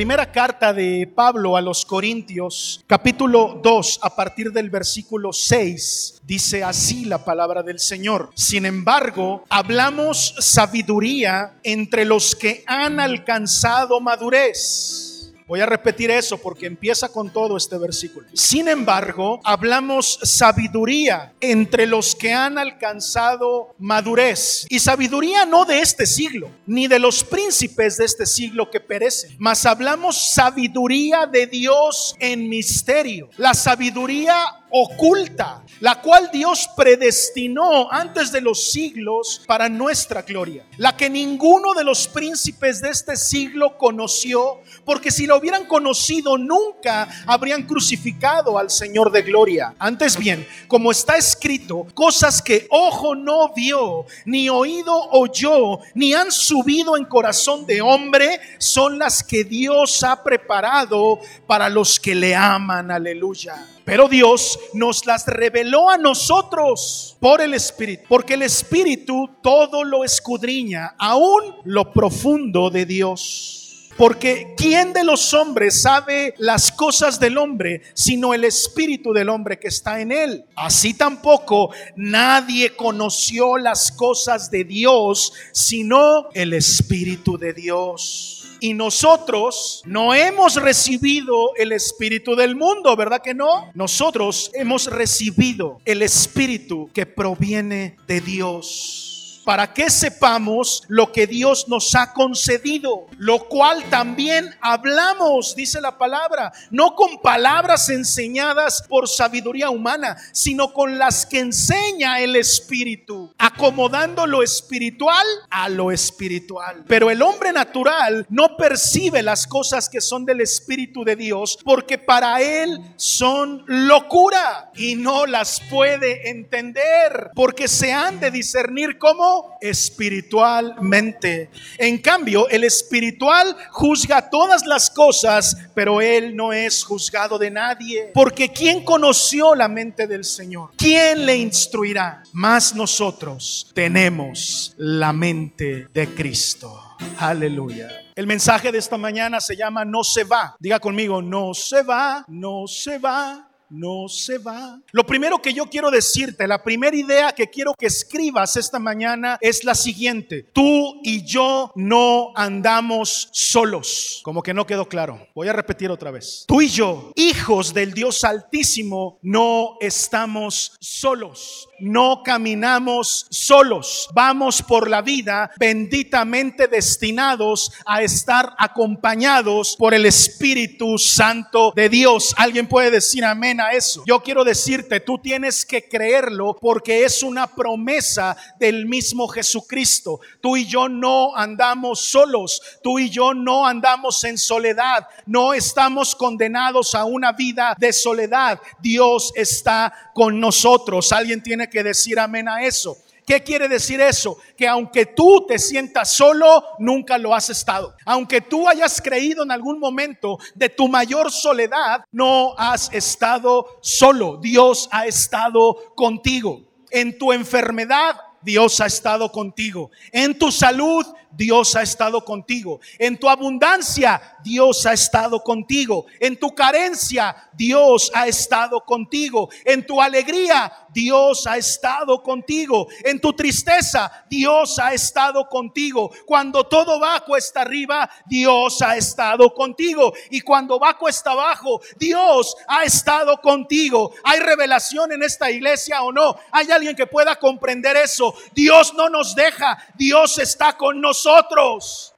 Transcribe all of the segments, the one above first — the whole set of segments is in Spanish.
Primera carta de Pablo a los Corintios, capítulo 2, a partir del versículo 6, dice así la palabra del Señor. Sin embargo, hablamos sabiduría entre los que han alcanzado madurez Voy a repetir eso porque empieza con todo este versículo. Sin embargo, hablamos sabiduría entre los que han alcanzado madurez. Y sabiduría no de este siglo, ni de los príncipes de este siglo que perecen, mas hablamos sabiduría de Dios en misterio. La sabiduría oculta, la cual Dios predestinó antes de los siglos para nuestra gloria, la que ninguno de los príncipes de este siglo conoció, porque si lo hubieran conocido nunca habrían crucificado al Señor de gloria. Antes bien, como está escrito, cosas que ojo no vio, ni oído oyó, ni han subido en corazón de hombre, son las que Dios ha preparado para los que le aman. Aleluya. Pero Dios nos las reveló a nosotros por el Espíritu, porque el Espíritu todo lo escudriña, aún lo profundo de Dios. Porque ¿quién de los hombres sabe las cosas del hombre sino el espíritu del hombre que está en él? Así tampoco nadie conoció las cosas de Dios sino el espíritu de Dios. Y nosotros no hemos recibido el espíritu del mundo, ¿verdad que no? Nosotros hemos recibido el espíritu que proviene de Dios para que sepamos lo que Dios nos ha concedido, lo cual también hablamos, dice la palabra, no con palabras enseñadas por sabiduría humana, sino con las que enseña el Espíritu, acomodando lo espiritual a lo espiritual. Pero el hombre natural no percibe las cosas que son del Espíritu de Dios, porque para él son locura y no las puede entender, porque se han de discernir como espiritualmente. En cambio, el espiritual juzga todas las cosas, pero él no es juzgado de nadie. Porque ¿quién conoció la mente del Señor? ¿Quién le instruirá? Más nosotros tenemos la mente de Cristo. Aleluya. El mensaje de esta mañana se llama No se va. Diga conmigo, no se va, no se va no se va. Lo primero que yo quiero decirte, la primera idea que quiero que escribas esta mañana es la siguiente. Tú y yo no andamos solos. Como que no quedó claro. Voy a repetir otra vez. Tú y yo, hijos del Dios Altísimo, no estamos solos. No caminamos solos. Vamos por la vida benditamente destinados a estar acompañados por el Espíritu Santo de Dios. ¿Alguien puede decir amén? eso. Yo quiero decirte, tú tienes que creerlo porque es una promesa del mismo Jesucristo. Tú y yo no andamos solos, tú y yo no andamos en soledad, no estamos condenados a una vida de soledad. Dios está con nosotros. Alguien tiene que decir amén a eso. ¿Qué quiere decir eso? Que aunque tú te sientas solo, nunca lo has estado. Aunque tú hayas creído en algún momento de tu mayor soledad, no has estado solo. Dios ha estado contigo. En tu enfermedad, Dios ha estado contigo. En tu salud, Dios ha estado contigo. En tu abundancia, Dios ha estado contigo. En tu carencia, Dios ha estado contigo. En tu alegría, Dios ha estado contigo. En tu tristeza, Dios ha estado contigo. Cuando todo va cuesta arriba, Dios ha estado contigo. Y cuando va cuesta abajo, Dios ha estado contigo. ¿Hay revelación en esta iglesia o no? ¿Hay alguien que pueda comprender eso? Dios no nos deja. Dios está con nosotros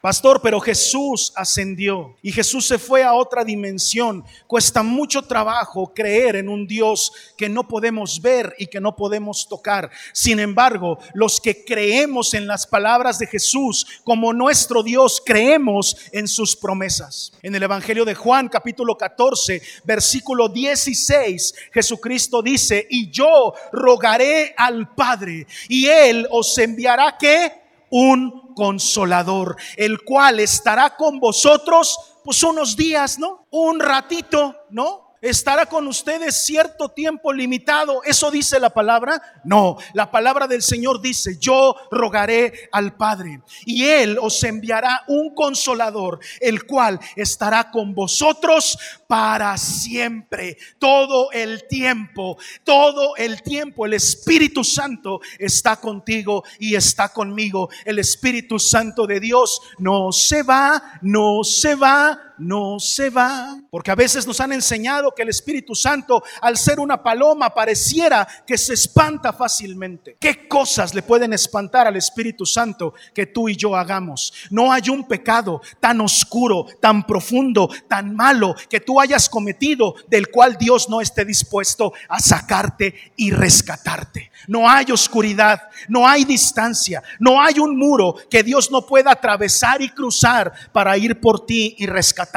Pastor, pero Jesús ascendió y Jesús se fue a otra dimensión. Cuesta mucho trabajo creer en un Dios que no podemos ver y que no podemos tocar. Sin embargo, los que creemos en las palabras de Jesús como nuestro Dios, creemos en sus promesas. En el Evangelio de Juan capítulo 14, versículo 16, Jesucristo dice, y yo rogaré al Padre y Él os enviará que un consolador, el cual estará con vosotros pues unos días, ¿no? Un ratito, ¿no? Estará con ustedes cierto tiempo limitado. ¿Eso dice la palabra? No, la palabra del Señor dice, yo rogaré al Padre y Él os enviará un consolador, el cual estará con vosotros para siempre, todo el tiempo, todo el tiempo. El Espíritu Santo está contigo y está conmigo. El Espíritu Santo de Dios no se va, no se va no se va. Porque a veces nos han enseñado que el Espíritu Santo, al ser una paloma, pareciera que se espanta fácilmente. ¿Qué cosas le pueden espantar al Espíritu Santo que tú y yo hagamos? No hay un pecado tan oscuro, tan profundo, tan malo que tú hayas cometido del cual Dios no esté dispuesto a sacarte y rescatarte. No hay oscuridad, no hay distancia, no hay un muro que Dios no pueda atravesar y cruzar para ir por ti y rescatarte.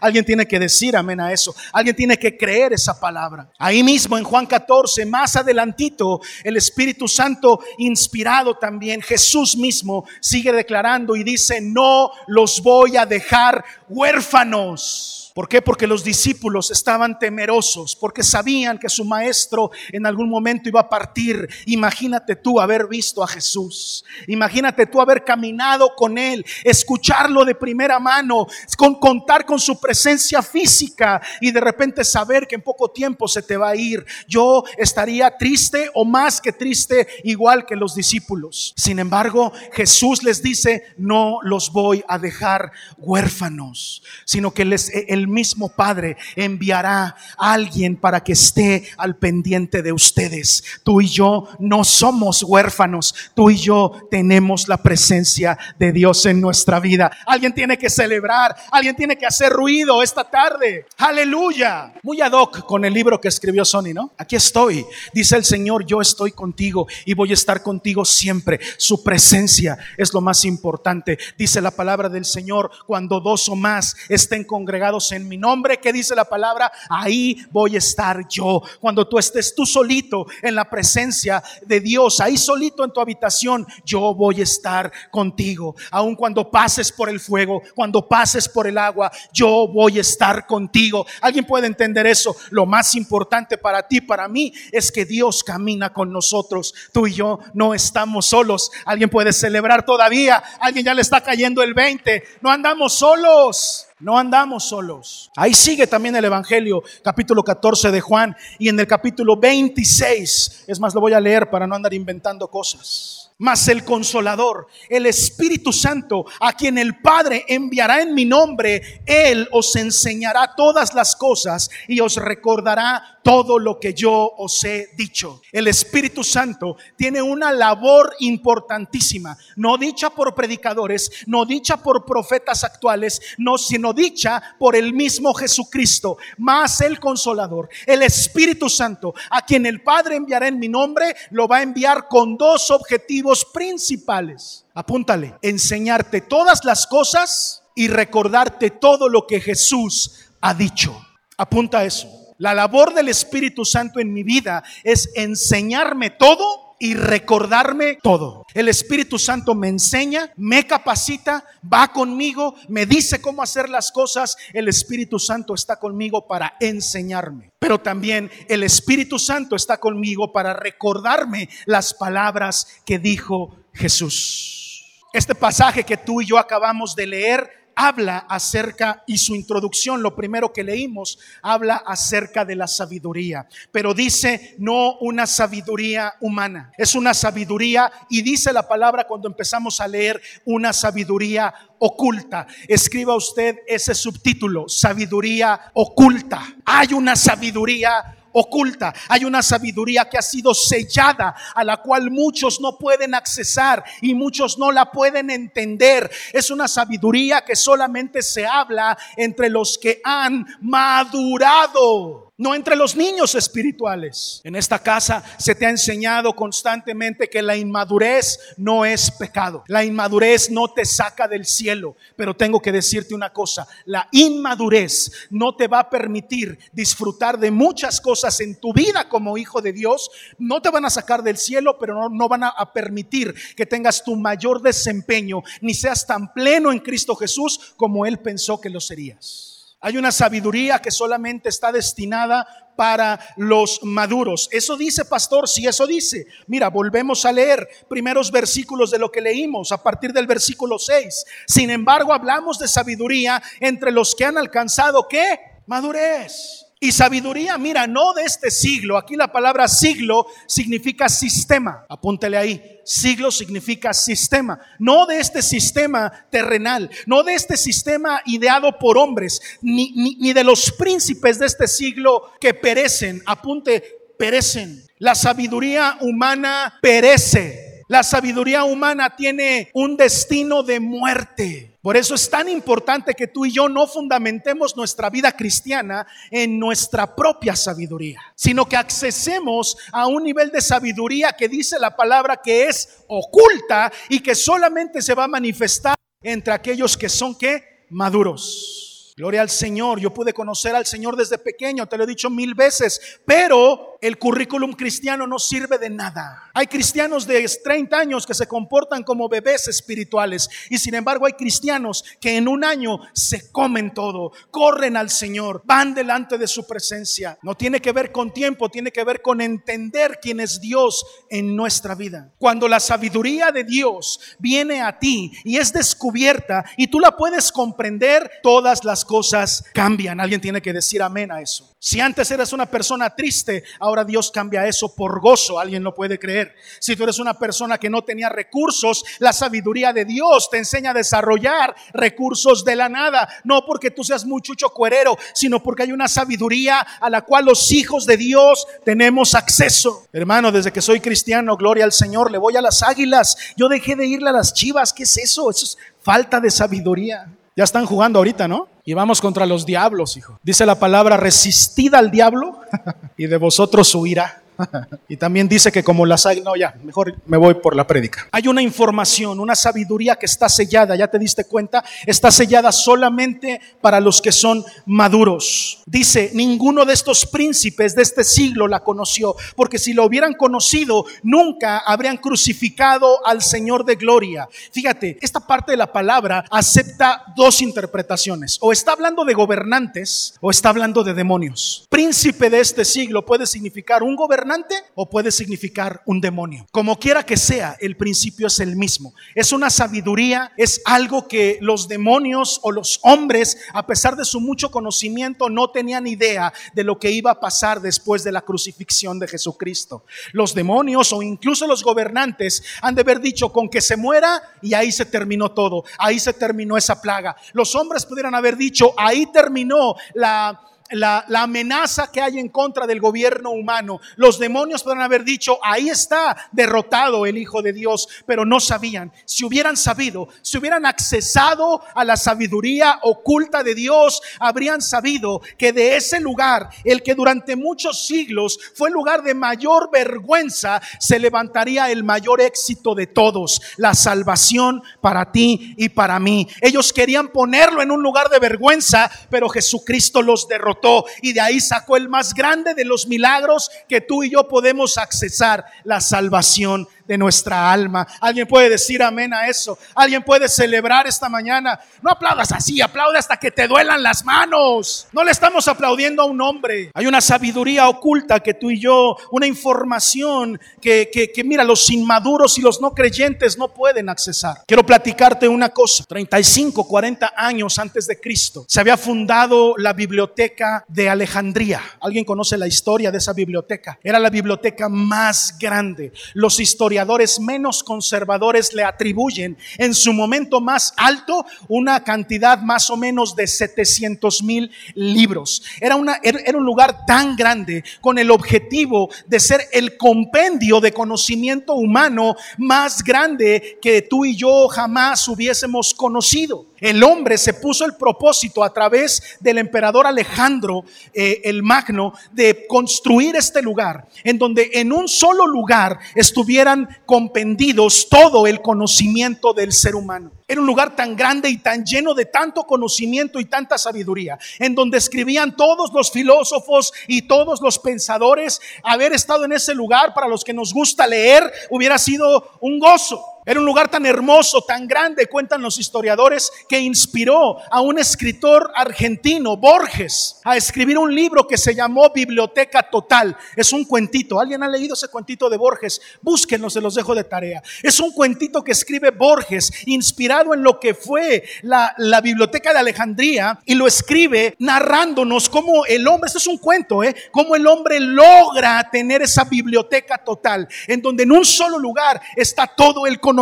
Alguien tiene que decir amén a eso. Alguien tiene que creer esa palabra. Ahí mismo en Juan 14, más adelantito, el Espíritu Santo inspirado también, Jesús mismo sigue declarando y dice, no los voy a dejar huérfanos. ¿Por qué? Porque los discípulos estaban temerosos, porque sabían que su maestro en algún momento iba a partir. Imagínate tú haber visto a Jesús. Imagínate tú haber caminado con él, escucharlo de primera mano, con contar con su presencia física y de repente saber que en poco tiempo se te va a ir. Yo estaría triste o más que triste igual que los discípulos. Sin embargo, Jesús les dice, "No los voy a dejar huérfanos, sino que les el mismo Padre enviará a alguien para que esté al pendiente de ustedes. Tú y yo no somos huérfanos, tú y yo tenemos la presencia de Dios en nuestra vida. Alguien tiene que celebrar, alguien tiene que hacer ruido esta tarde. Aleluya. Muy ad hoc con el libro que escribió Sony, ¿no? Aquí estoy. Dice el Señor, yo estoy contigo y voy a estar contigo siempre. Su presencia es lo más importante. Dice la palabra del Señor, cuando dos o más estén congregados en en mi nombre, que dice la palabra, ahí voy a estar yo. Cuando tú estés tú solito en la presencia de Dios, ahí solito en tu habitación, yo voy a estar contigo. Aun cuando pases por el fuego, cuando pases por el agua, yo voy a estar contigo. ¿Alguien puede entender eso? Lo más importante para ti, para mí, es que Dios camina con nosotros. Tú y yo no estamos solos. Alguien puede celebrar todavía. Alguien ya le está cayendo el 20. No andamos solos. No andamos solos. Ahí sigue también el Evangelio, capítulo 14 de Juan, y en el capítulo 26, es más, lo voy a leer para no andar inventando cosas. Mas el consolador, el Espíritu Santo, a quien el Padre enviará en mi nombre, Él os enseñará todas las cosas y os recordará todo lo que yo os he dicho. El Espíritu Santo tiene una labor importantísima, no dicha por predicadores, no dicha por profetas actuales, no, sino dicha por el mismo Jesucristo, más el consolador, el Espíritu Santo, a quien el Padre enviará en mi nombre, lo va a enviar con dos objetivos principales. Apúntale, enseñarte todas las cosas y recordarte todo lo que Jesús ha dicho. Apunta eso. La labor del Espíritu Santo en mi vida es enseñarme todo y recordarme todo. El Espíritu Santo me enseña, me capacita, va conmigo, me dice cómo hacer las cosas. El Espíritu Santo está conmigo para enseñarme. Pero también el Espíritu Santo está conmigo para recordarme las palabras que dijo Jesús. Este pasaje que tú y yo acabamos de leer habla acerca, y su introducción, lo primero que leímos, habla acerca de la sabiduría, pero dice no una sabiduría humana, es una sabiduría, y dice la palabra cuando empezamos a leer, una sabiduría oculta. Escriba usted ese subtítulo, sabiduría oculta. Hay una sabiduría oculta. Hay una sabiduría que ha sido sellada, a la cual muchos no pueden accesar y muchos no la pueden entender. Es una sabiduría que solamente se habla entre los que han madurado no entre los niños espirituales. En esta casa se te ha enseñado constantemente que la inmadurez no es pecado. La inmadurez no te saca del cielo. Pero tengo que decirte una cosa, la inmadurez no te va a permitir disfrutar de muchas cosas en tu vida como hijo de Dios. No te van a sacar del cielo, pero no, van a, a permitir que tengas tu mayor desempeño, ni seas tan pleno en Cristo Jesús como Él pensó que lo serías. Hay una sabiduría que solamente está destinada para los maduros. Eso dice, pastor, si eso dice. Mira, volvemos a leer primeros versículos de lo que leímos a partir del versículo 6. Sin embargo, hablamos de sabiduría entre los que han alcanzado qué? Madurez. Y sabiduría, mira, no de este siglo. Aquí la palabra siglo significa sistema. Apúntele ahí. Siglo significa sistema. No de este sistema terrenal, no de este sistema ideado por hombres, ni, ni de los príncipes de este siglo que perecen. Apunte, perecen. La sabiduría humana perece. La sabiduría humana tiene un destino de muerte. Por eso es tan importante que tú y yo no fundamentemos nuestra vida cristiana en nuestra propia sabiduría, sino que accesemos a un nivel de sabiduría que dice la palabra que es oculta y que solamente se va a manifestar entre aquellos que son que maduros. Gloria al Señor. Yo pude conocer al Señor desde pequeño, te lo he dicho mil veces, pero el currículum cristiano no sirve de nada. Hay cristianos de 30 años que se comportan como bebés espirituales y sin embargo hay cristianos que en un año se comen todo, corren al Señor, van delante de su presencia. No tiene que ver con tiempo, tiene que ver con entender quién es Dios en nuestra vida. Cuando la sabiduría de Dios viene a ti y es descubierta y tú la puedes comprender, todas las cosas cambian. Alguien tiene que decir amén a eso. Si antes eras una persona triste, ahora Dios cambia eso por gozo. Alguien lo puede creer. Si tú eres una persona que no tenía recursos, la sabiduría de Dios te enseña a desarrollar recursos de la nada. No porque tú seas muchucho cuerero, sino porque hay una sabiduría a la cual los hijos de Dios tenemos acceso. Hermano, desde que soy cristiano, gloria al Señor, le voy a las águilas. Yo dejé de irle a las chivas. ¿Qué es eso? Eso es falta de sabiduría. Ya están jugando ahorita, ¿no? Y vamos contra los diablos, hijo. Dice la palabra, resistid al diablo y de vosotros huirá. y también dice que como las hay, no, ya, mejor me voy por la prédica. Hay una información, una sabiduría que está sellada, ya te diste cuenta, está sellada solamente para los que son maduros. Dice, ninguno de estos príncipes de este siglo la conoció, porque si lo hubieran conocido, nunca habrían crucificado al Señor de gloria. Fíjate, esta parte de la palabra acepta dos interpretaciones, o está hablando de gobernantes o está hablando de demonios. Príncipe de este siglo puede significar un gobernante o puede significar un demonio. Como quiera que sea, el principio es el mismo. Es una sabiduría, es algo que los demonios o los hombres, a pesar de su mucho conocimiento, no tenían idea de lo que iba a pasar después de la crucifixión de Jesucristo. Los demonios o incluso los gobernantes han de haber dicho con que se muera y ahí se terminó todo, ahí se terminó esa plaga. Los hombres pudieran haber dicho, ahí terminó la la, amenaza que hay en contra del gobierno humano. Los demonios podrían haber dicho, ahí está derrotado el Hijo de Dios, pero no sabían. Si hubieran sabido, si hubieran accesado a la sabiduría oculta de Dios, habrían sabido que de ese lugar, el que durante muchos siglos fue el lugar de mayor vergüenza, se levantaría el mayor éxito de todos, la salvación para ti y para mí. Ellos querían ponerlo en un lugar de vergüenza, pero Jesucristo los derrotó y de ahí sacó el más grande de los milagros que tú y yo podemos accesar, la salvación de nuestra alma. Alguien puede decir amén a eso. Alguien puede celebrar esta mañana. No aplaudas así, aplaude hasta que te duelan las manos. No le estamos aplaudiendo a un hombre. Hay una sabiduría oculta que tú y yo, una información que, que, que mira, los inmaduros y los no creyentes no pueden accesar. Quiero platicarte una cosa. 35, 40 años antes de Cristo se había fundado la biblioteca de Alejandría. ¿Alguien conoce la historia de esa biblioteca? Era la biblioteca más grande. Los historiadores menos conservadores le atribuyen en su momento más alto una cantidad más o menos de 700 mil libros. Era, una, era un lugar tan grande con el objetivo de ser el compendio de conocimiento humano más grande que tú y yo jamás hubiésemos conocido. El hombre se puso el propósito a través del emperador Alejandro eh, el Magno de construir este lugar en donde en un solo lugar estuvieran compendidos todo el conocimiento del ser humano. Era un lugar tan grande y tan lleno de tanto conocimiento y tanta sabiduría, en donde escribían todos los filósofos y todos los pensadores. Haber estado en ese lugar para los que nos gusta leer hubiera sido un gozo. Era un lugar tan hermoso, tan grande, cuentan los historiadores, que inspiró a un escritor argentino, Borges, a escribir un libro que se llamó Biblioteca Total. Es un cuentito. ¿Alguien ha leído ese cuentito de Borges? Búsquenlo, se los dejo de tarea. Es un cuentito que escribe Borges, inspirado en lo que fue la, la Biblioteca de Alejandría, y lo escribe narrándonos cómo el hombre, esto es un cuento, ¿eh? Cómo el hombre logra tener esa biblioteca total, en donde en un solo lugar está todo el conocimiento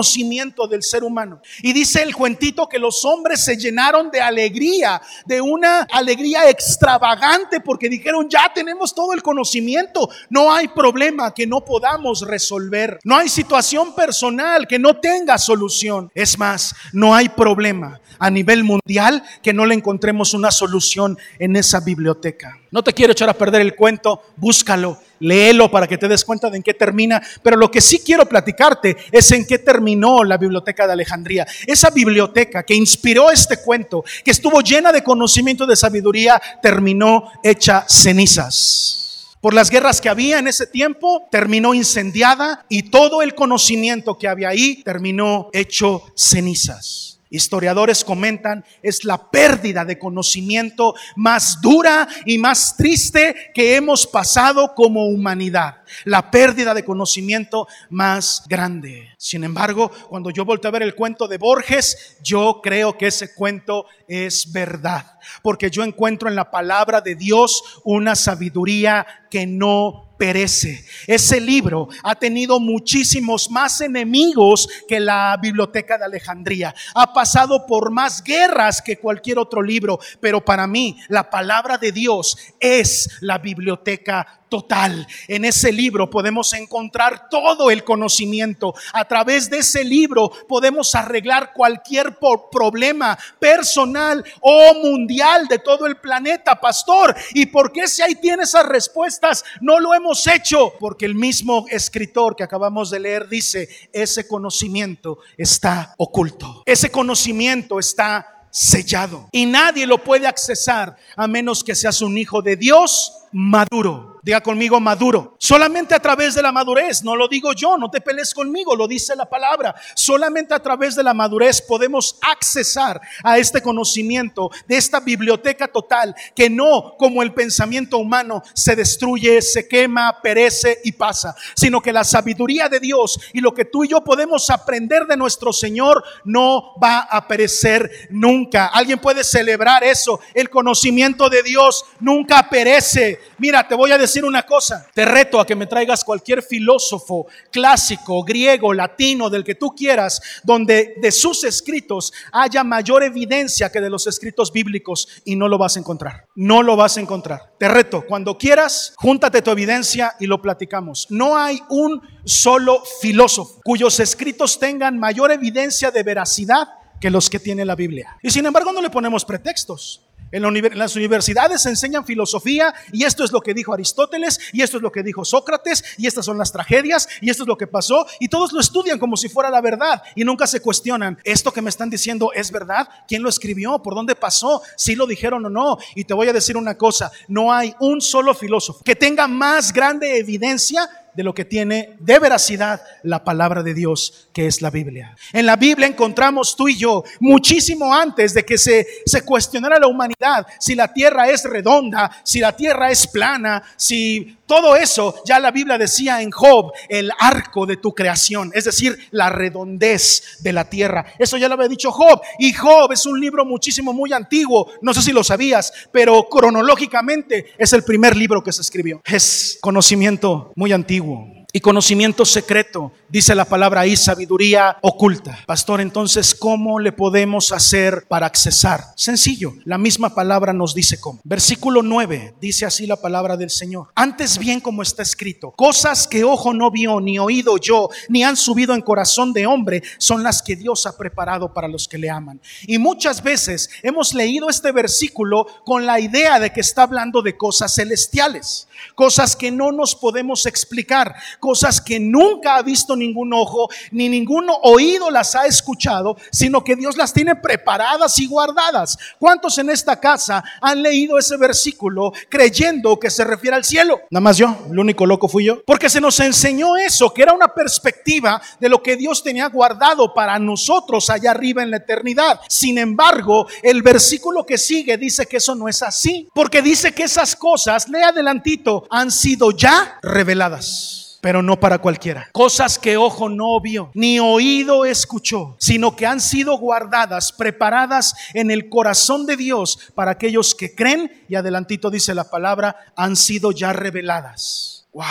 del ser humano. Y dice el cuentito que los hombres se llenaron de alegría, de una alegría extravagante, porque dijeron, ya tenemos todo el conocimiento, no hay problema que no podamos resolver, no hay situación personal que no tenga solución. Es más, no hay problema a nivel mundial que no le encontremos una solución en esa biblioteca. No te quiero echar a perder el cuento, búscalo, léelo para que te des cuenta de en qué termina, pero lo que sí quiero platicarte es en qué terminó la biblioteca de Alejandría. Esa biblioteca que inspiró este cuento, que estuvo llena de conocimiento de sabiduría, terminó hecha cenizas por las guerras que había en ese tiempo, terminó incendiada y todo el conocimiento que había ahí terminó hecho cenizas. Historiadores comentan, es la pérdida de conocimiento más dura y más triste que hemos pasado como humanidad. La pérdida de conocimiento más grande. Sin embargo, cuando yo volteo a ver el cuento de Borges, yo creo que ese cuento es verdad. Porque yo encuentro en la palabra de Dios una sabiduría que no perece. Ese libro ha tenido muchísimos más enemigos que la biblioteca de Alejandría. Ha pasado por más guerras que cualquier otro libro, pero para mí la palabra de Dios es la biblioteca total. En ese libro podemos encontrar todo el conocimiento. A través de ese libro podemos arreglar cualquier problema personal o mundial de todo el planeta, pastor. ¿Y por qué si ahí tiene esas respuestas no lo hemos hecho? Porque el mismo escritor que acabamos de leer dice, ese conocimiento está oculto. Ese conocimiento está sellado y nadie lo puede accesar a menos que seas un hijo de Dios maduro. Diga conmigo maduro. Solamente a través de la madurez, no lo digo yo, no te pelees conmigo, lo dice la palabra. Solamente a través de la madurez podemos accesar a este conocimiento, de esta biblioteca total, que no como el pensamiento humano se destruye, se quema, perece y pasa, sino que la sabiduría de Dios y lo que tú y yo podemos aprender de nuestro Señor no va a perecer nunca. Alguien puede celebrar eso. El conocimiento de Dios nunca perece. Mira, te voy a decir una cosa, te reto a que me traigas cualquier filósofo clásico, griego, latino, del que tú quieras, donde de sus escritos haya mayor evidencia que de los escritos bíblicos y no lo vas a encontrar. No lo vas a encontrar. Te reto, cuando quieras, júntate tu evidencia y lo platicamos. No hay un solo filósofo cuyos escritos tengan mayor evidencia de veracidad que los que tiene la Biblia. Y sin embargo no le ponemos pretextos. En, las universidades se enseñan filosofía y esto es lo que dijo Aristóteles y esto es lo que dijo Sócrates y estas son las tragedias y esto es lo que pasó y todos lo estudian como si fuera la verdad y nunca se cuestionan, ¿esto que me están diciendo es verdad? ¿Quién lo escribió? ¿Por dónde pasó? ¿Si lo dijeron o no? Y te voy a decir una cosa, no hay un solo filósofo que tenga más grande evidencia de lo que tiene de veracidad la palabra de Dios, que es la Biblia. En la Biblia encontramos tú y yo, muchísimo antes de que se, cuestionara la humanidad, si la tierra es redonda, si la tierra es plana, si todo eso, ya la Biblia decía en Job, el arco de tu creación, es decir, la redondez de la tierra. Eso ya lo había dicho Job. Y Job es un libro muchísimo, muy antiguo. No sé si lo sabías, pero cronológicamente es el primer libro que se escribió. Es conocimiento muy antiguo erro. Y conocimiento secreto, dice la palabra ahí, sabiduría oculta. Pastor, entonces, ¿cómo le podemos hacer para accesar? Sencillo, la misma palabra nos dice cómo. Versículo 9, dice así la palabra del Señor. Antes bien como está escrito, cosas que ojo no vio, ni oído yo, ni han subido en corazón de hombre, son las que Dios ha preparado para los que le aman. Y muchas veces hemos leído este versículo con la idea de que está hablando de cosas celestiales, cosas que no nos podemos explicar cosas que nunca ha visto ningún ojo, ni ningún oído las ha escuchado, sino que Dios las tiene preparadas y guardadas. ¿Cuántos en esta casa han leído ese versículo creyendo que se refiere al cielo? Nada más yo, el único loco fui yo. Porque se nos enseñó eso, que era una perspectiva de lo que Dios tenía guardado para nosotros allá arriba en la eternidad. Sin embargo, el versículo que sigue dice que eso no es así, porque dice que esas cosas, lea adelantito, han sido ya reveladas pero no para cualquiera. Cosas que ojo no vio, ni oído escuchó, sino que han sido guardadas, preparadas en el corazón de Dios para aquellos que creen, y adelantito dice la palabra, han sido ya reveladas. Wow.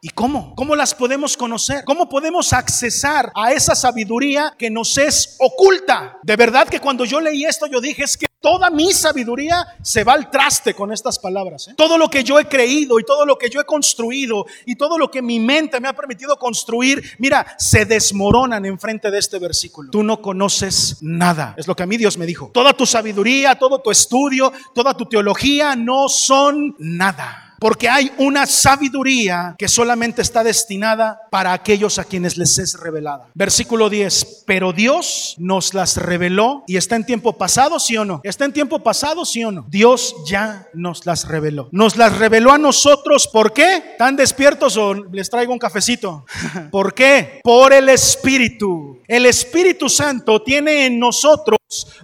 ¿Y cómo? ¿Cómo las podemos conocer? ¿Cómo podemos accesar a esa sabiduría que nos es oculta? De verdad que cuando yo leí esto yo dije es que toda mi sabiduría se va al traste con estas palabras. ¿eh? Todo lo que yo he creído y todo lo que yo he construido y todo lo que mi mente me ha permitido construir, mira, se desmoronan enfrente de este versículo. Tú no conoces nada. Es lo que a mí Dios me dijo. Toda tu sabiduría, todo tu estudio, toda tu teología no son nada. Porque hay una sabiduría que solamente está destinada para aquellos a quienes les es revelada. Versículo 10. Pero Dios nos las reveló y está en tiempo pasado, sí o no. Está en tiempo pasado, sí o no. Dios ya nos las reveló. Nos las reveló a nosotros. ¿Por qué? ¿Están despiertos o les traigo un cafecito? ¿Por qué? Por el Espíritu. El Espíritu Santo tiene en nosotros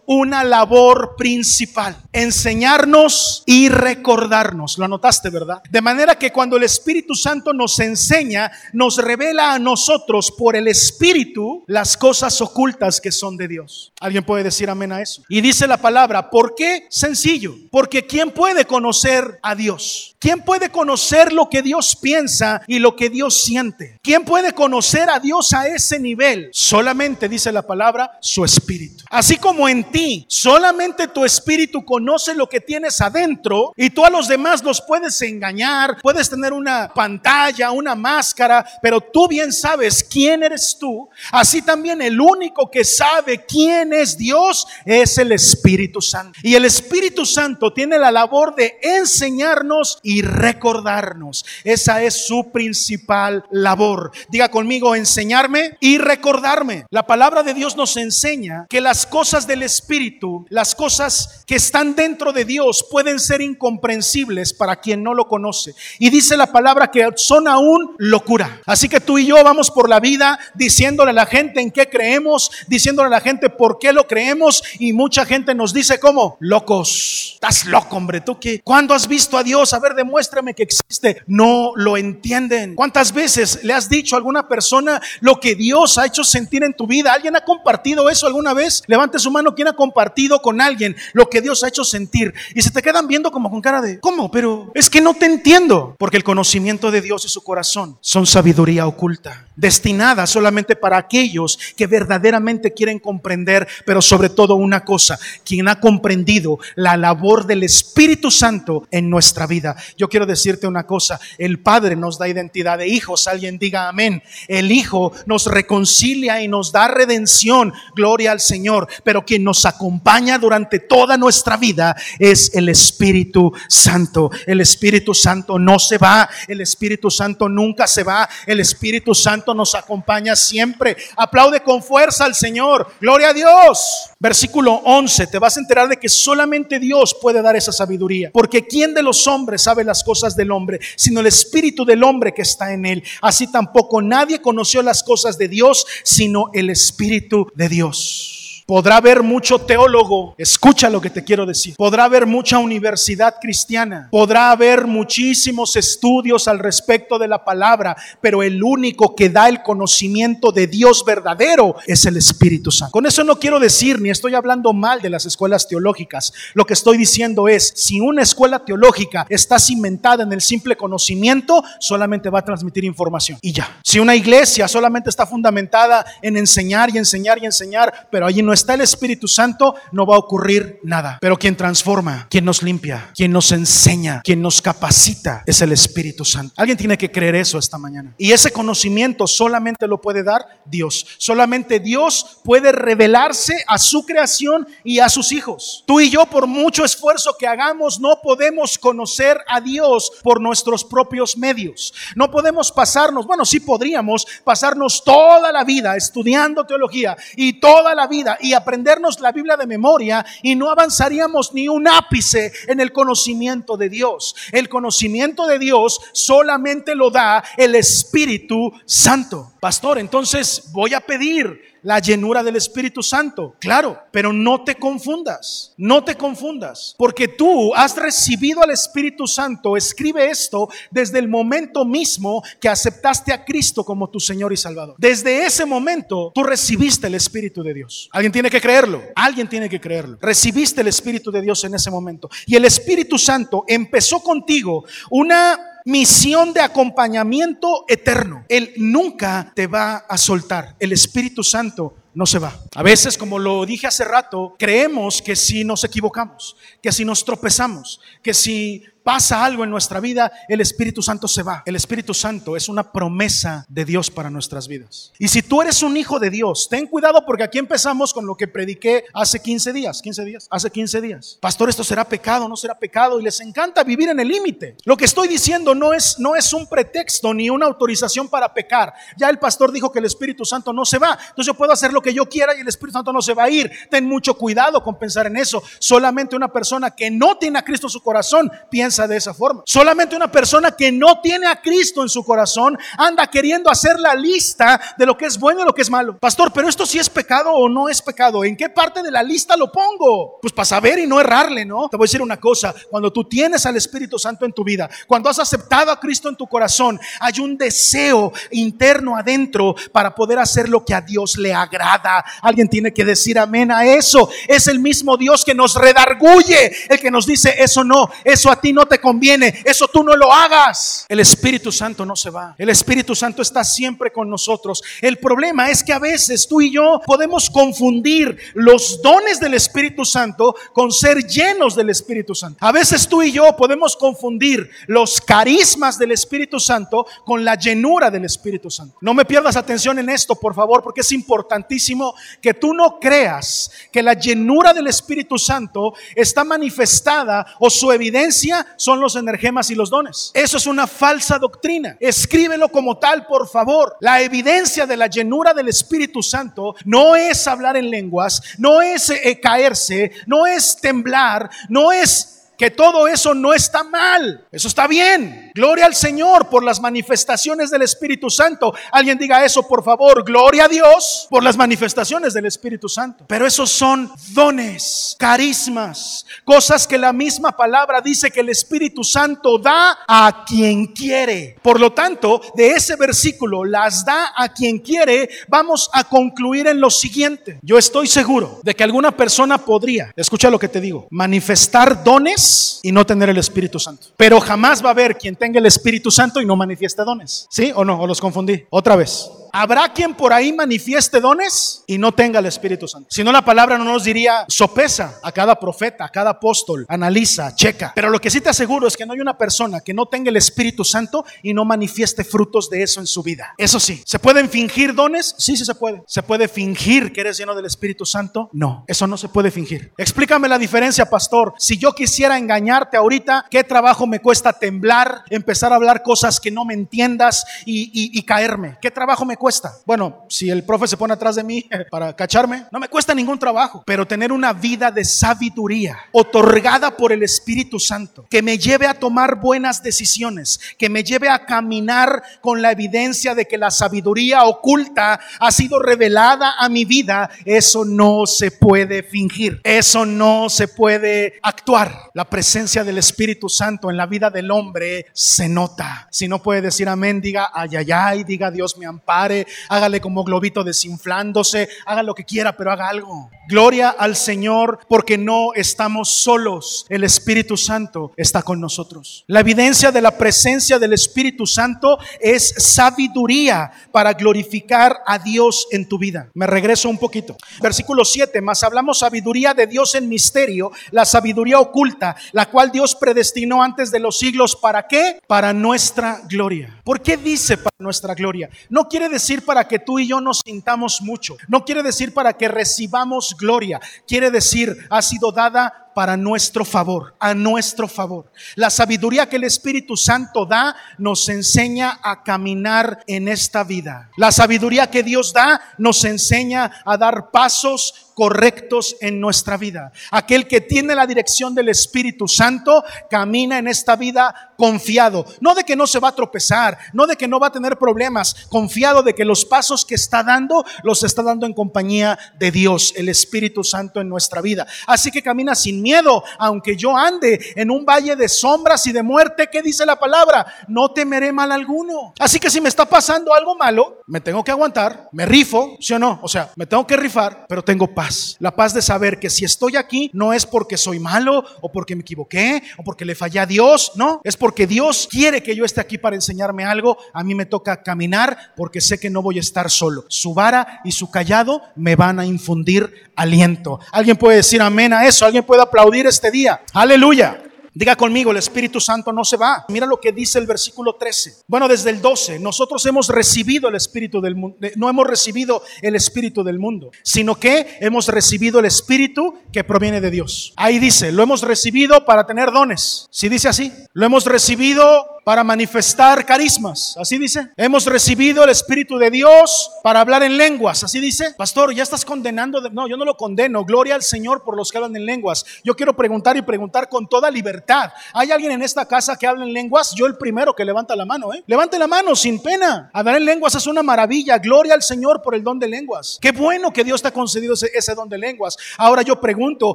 una labor principal. Enseñarnos y recordarnos. ¿Lo anotaste, verdad? De manera que cuando el Espíritu Santo nos enseña, nos revela a nosotros por el Espíritu las cosas ocultas que son de Dios. ¿Alguien puede decir amén a eso? Y dice la palabra, ¿por qué? Sencillo, porque ¿quién puede conocer a Dios? ¿Quién puede conocer lo que Dios piensa y lo que Dios siente? ¿Quién puede conocer a Dios a ese nivel? Solamente dice la palabra, su espíritu. Así como en ti, solamente tu espíritu conoce lo que tienes adentro y tú a los demás los puedes engañar engañar, puedes tener una pantalla, una máscara, pero tú bien sabes quién eres tú. Así también el único que sabe quién es Dios es el Espíritu Santo. Y el Espíritu Santo tiene la labor de enseñarnos y recordarnos. Esa es su principal labor. Diga conmigo, enseñarme y recordarme. La palabra de Dios nos enseña que las cosas del Espíritu, las cosas que están dentro de Dios pueden ser incomprensibles para quien no lo conoce. Y dice la palabra que son aún locura. Así que tú y yo vamos por la vida diciéndole a la gente en qué creemos, diciéndole a la gente por qué lo creemos y mucha gente nos dice como locos. Estás loco, hombre, tú que cuando has visto a Dios, a ver, demuéstrame que existe. No lo entienden. ¿Cuántas veces le has dicho a alguna persona lo que Dios ha hecho sentir en tu vida? ¿Alguien ha compartido eso alguna vez? Levante su mano quien ha compartido con alguien lo que Dios ha hecho sentir y se te quedan viendo como con cara de, ¿cómo? Pero es que no te entiendo, porque el conocimiento de Dios y su corazón son sabiduría oculta, destinada solamente para aquellos que verdaderamente quieren comprender, pero sobre todo una cosa, quien ha comprendido la labor del Espíritu Santo en nuestra vida. Yo quiero decirte una cosa, el Padre nos da identidad de hijos, alguien diga amén. El Hijo nos reconcilia y nos da redención, gloria al Señor, pero quien nos acompaña durante toda nuestra vida es el Espíritu Santo. El Espíritu Santo no se va, el Espíritu Santo nunca se va, el Espíritu Santo nos acompaña siempre. Aplaude con fuerza al Señor, gloria a Dios. Versículo 11, te vas a enterar de que solamente Dios puede dar esa sabiduría, porque ¿quién de los hombres sabe las cosas del hombre, sino el Espíritu del hombre que está en él? Así tampoco nadie conoció las cosas de Dios, sino el Espíritu de Dios. Podrá haber mucho teólogo, escucha lo que te quiero decir. Podrá haber mucha universidad cristiana, podrá haber muchísimos estudios al respecto de la palabra, pero el único que da el conocimiento de Dios verdadero es el Espíritu Santo. Con eso no quiero decir ni estoy hablando mal de las escuelas teológicas. Lo que estoy diciendo es, si una escuela teológica está cimentada en el simple conocimiento, solamente va a transmitir información y ya. Si una iglesia solamente está fundamentada en enseñar y enseñar y enseñar, pero allí no está el Espíritu Santo, no va a ocurrir nada. Pero quien transforma, quien nos limpia, quien nos enseña, quien nos capacita, es el Espíritu Santo. Alguien tiene que creer eso esta mañana. Y ese conocimiento solamente lo puede dar Dios. Solamente Dios puede revelarse a su creación y a sus hijos. Tú y yo, por mucho esfuerzo que hagamos, no podemos conocer a Dios por nuestros propios medios. No podemos pasarnos, bueno, sí podríamos pasarnos toda la vida estudiando teología y toda la vida y aprendernos la Biblia de memoria y no avanzaríamos ni un ápice en el conocimiento de Dios. El conocimiento de Dios solamente lo da el Espíritu Santo. Pastor, entonces voy a pedir la llenura del Espíritu Santo. Claro, pero no te confundas, no te confundas, porque tú has recibido al Espíritu Santo, escribe esto desde el momento mismo que aceptaste a Cristo como tu Señor y Salvador. Desde ese momento tú recibiste el Espíritu de Dios. Alguien tiene que creerlo, alguien tiene que creerlo. Recibiste el Espíritu de Dios en ese momento. Y el Espíritu Santo empezó contigo una misión de acompañamiento eterno. Él nunca te va a soltar. El Espíritu Santo no se va. A veces, como lo dije hace rato, creemos que si nos equivocamos, que si nos tropezamos, que si pasa algo en nuestra vida, el Espíritu Santo se va. El Espíritu Santo es una promesa de Dios para nuestras vidas. Y si tú eres un hijo de Dios, ten cuidado porque aquí empezamos con lo que prediqué hace 15 días, 15 días, hace 15 días. Pastor, esto será pecado, no será pecado y les encanta vivir en el límite. Lo que estoy diciendo no es no es un pretexto ni una autorización para pecar. Ya el pastor dijo que el Espíritu Santo no se va. Entonces yo puedo hacer lo que yo quiera y el Espíritu Santo no se va a ir. Ten mucho cuidado con pensar en eso. Solamente una persona que no tiene a Cristo en su corazón piensa de esa forma. Solamente una persona que no tiene a Cristo en su corazón anda queriendo hacer la lista de lo que es bueno y lo que es malo. Pastor, pero esto sí es pecado o no es pecado. ¿En qué parte de la lista lo pongo? Pues para saber y no errarle, ¿no? Te voy a decir una cosa. Cuando tú tienes al Espíritu Santo en tu vida, cuando has aceptado a Cristo en tu corazón, hay un deseo interno adentro para poder hacer lo que a Dios le agrada. Alguien tiene que decir amén a eso. Es el mismo Dios que nos redarguye, el que nos dice, eso no, eso a ti no te conviene, eso tú no lo hagas. El Espíritu Santo no se va. El Espíritu Santo está siempre con nosotros. El problema es que a veces tú y yo podemos confundir los dones del Espíritu Santo con ser llenos del Espíritu Santo. A veces tú y yo podemos confundir los carismas del Espíritu Santo con la llenura del Espíritu Santo. No me pierdas atención en esto, por favor, porque es importantísimo que tú no creas que la llenura del Espíritu Santo está manifestada o su evidencia son los energemas y los dones. Eso es una falsa doctrina. Escríbelo como tal, por favor. La evidencia de la llenura del Espíritu Santo no es hablar en lenguas, no es eh, caerse, no es temblar, no es que todo eso no está mal. Eso está bien. Gloria al Señor por las manifestaciones del Espíritu Santo. Alguien diga eso, por favor. Gloria a Dios por las manifestaciones del Espíritu Santo. Pero esos son dones, carismas, cosas que la misma palabra dice que el Espíritu Santo da a quien quiere. Por lo tanto, de ese versículo, las da a quien quiere, vamos a concluir en lo siguiente. Yo estoy seguro de que alguna persona podría, escucha lo que te digo, manifestar dones y no tener el Espíritu Santo. Pero jamás va a haber quien tenga el Espíritu Santo y no manifieste dones. ¿Sí o no? ¿O los confundí? Otra vez. Habrá quien por ahí manifieste dones y no tenga el Espíritu Santo. Si no, la palabra no nos diría sopesa a cada profeta, a cada apóstol, analiza, checa. Pero lo que sí te aseguro es que no hay una persona que no tenga el Espíritu Santo y no manifieste frutos de eso en su vida. Eso sí, ¿se pueden fingir dones? Sí, sí se puede. ¿Se puede fingir que eres lleno del Espíritu Santo? No, eso no se puede fingir. Explícame la diferencia, pastor. Si yo quisiera engañarte ahorita, ¿qué trabajo me cuesta temblar, empezar a hablar cosas que no me entiendas y, y caerme? ¿Qué trabajo me cuesta? Bueno, si el profe se pone atrás de mí para cacharme, no me cuesta ningún trabajo, pero tener una vida de sabiduría otorgada por el Espíritu Santo, que me lleve a tomar buenas decisiones, que me lleve a caminar con la evidencia de que la sabiduría oculta ha sido revelada a mi vida, eso no se puede fingir, eso no se puede actuar. La presencia del Espíritu Santo en la vida del hombre se nota. Si no puede decir amén, diga ay, ay, ay, diga Dios me ampare hágale como globito desinflándose, haga lo que quiera, pero haga algo. Gloria al Señor porque no estamos solos. El Espíritu Santo está con nosotros. La evidencia de la presencia del Espíritu Santo es sabiduría para glorificar a Dios en tu vida. Me regreso un poquito. Versículo 7, más hablamos sabiduría de Dios en misterio, la sabiduría oculta, la cual Dios predestinó antes de los siglos. ¿Para qué? Para nuestra gloria. ¿Por qué dice para nuestra gloria? No quiere decir para que tú y yo nos sintamos mucho. No quiere decir para que recibamos gloria. Quiere decir, ha sido dada para nuestro favor, a nuestro favor. La sabiduría que el Espíritu Santo da nos enseña a caminar en esta vida. La sabiduría que Dios da nos enseña a dar pasos correctos en nuestra vida. Aquel que tiene la dirección del Espíritu Santo camina en esta vida confiado, no de que no se va a tropezar, no de que no va a tener problemas, confiado de que los pasos que está dando los está dando en compañía de Dios, el Espíritu Santo en nuestra vida. Así que camina sin miedo, aunque yo ande en un valle de sombras y de muerte, ¿qué dice la palabra? No temeré mal alguno. Así que si me está pasando algo malo, me tengo que aguantar, me rifo, ¿sí o no? O sea, me tengo que rifar, pero tengo paz. La paz de saber que si estoy aquí no es porque soy malo o porque me equivoqué o porque le fallé a Dios, no, es porque Dios quiere que yo esté aquí para enseñarme algo. A mí me toca caminar porque sé que no voy a estar solo. Su vara y su callado me van a infundir aliento. Alguien puede decir amén a eso, alguien puede este día. Aleluya. Diga conmigo, el Espíritu Santo no se va. Mira lo que dice el versículo 13. Bueno, desde el 12, nosotros hemos recibido el Espíritu del mundo, no hemos recibido el Espíritu del mundo, sino que hemos recibido el Espíritu que proviene de Dios. Ahí dice, lo hemos recibido para tener dones. Si dice así, lo hemos recibido para manifestar carismas, así dice. Hemos recibido el Espíritu de Dios para hablar en lenguas, así dice. Pastor, ya estás condenando. No, yo no lo condeno. Gloria al Señor por los que hablan en lenguas. Yo quiero preguntar y preguntar con toda libertad. ¿Hay alguien en esta casa que habla en lenguas? Yo el primero que levanta la mano, ¿eh? Levante la mano sin pena. Hablar en lenguas es una maravilla. Gloria al Señor por el don de lenguas. Qué bueno que Dios te ha concedido ese don de lenguas. Ahora yo pregunto,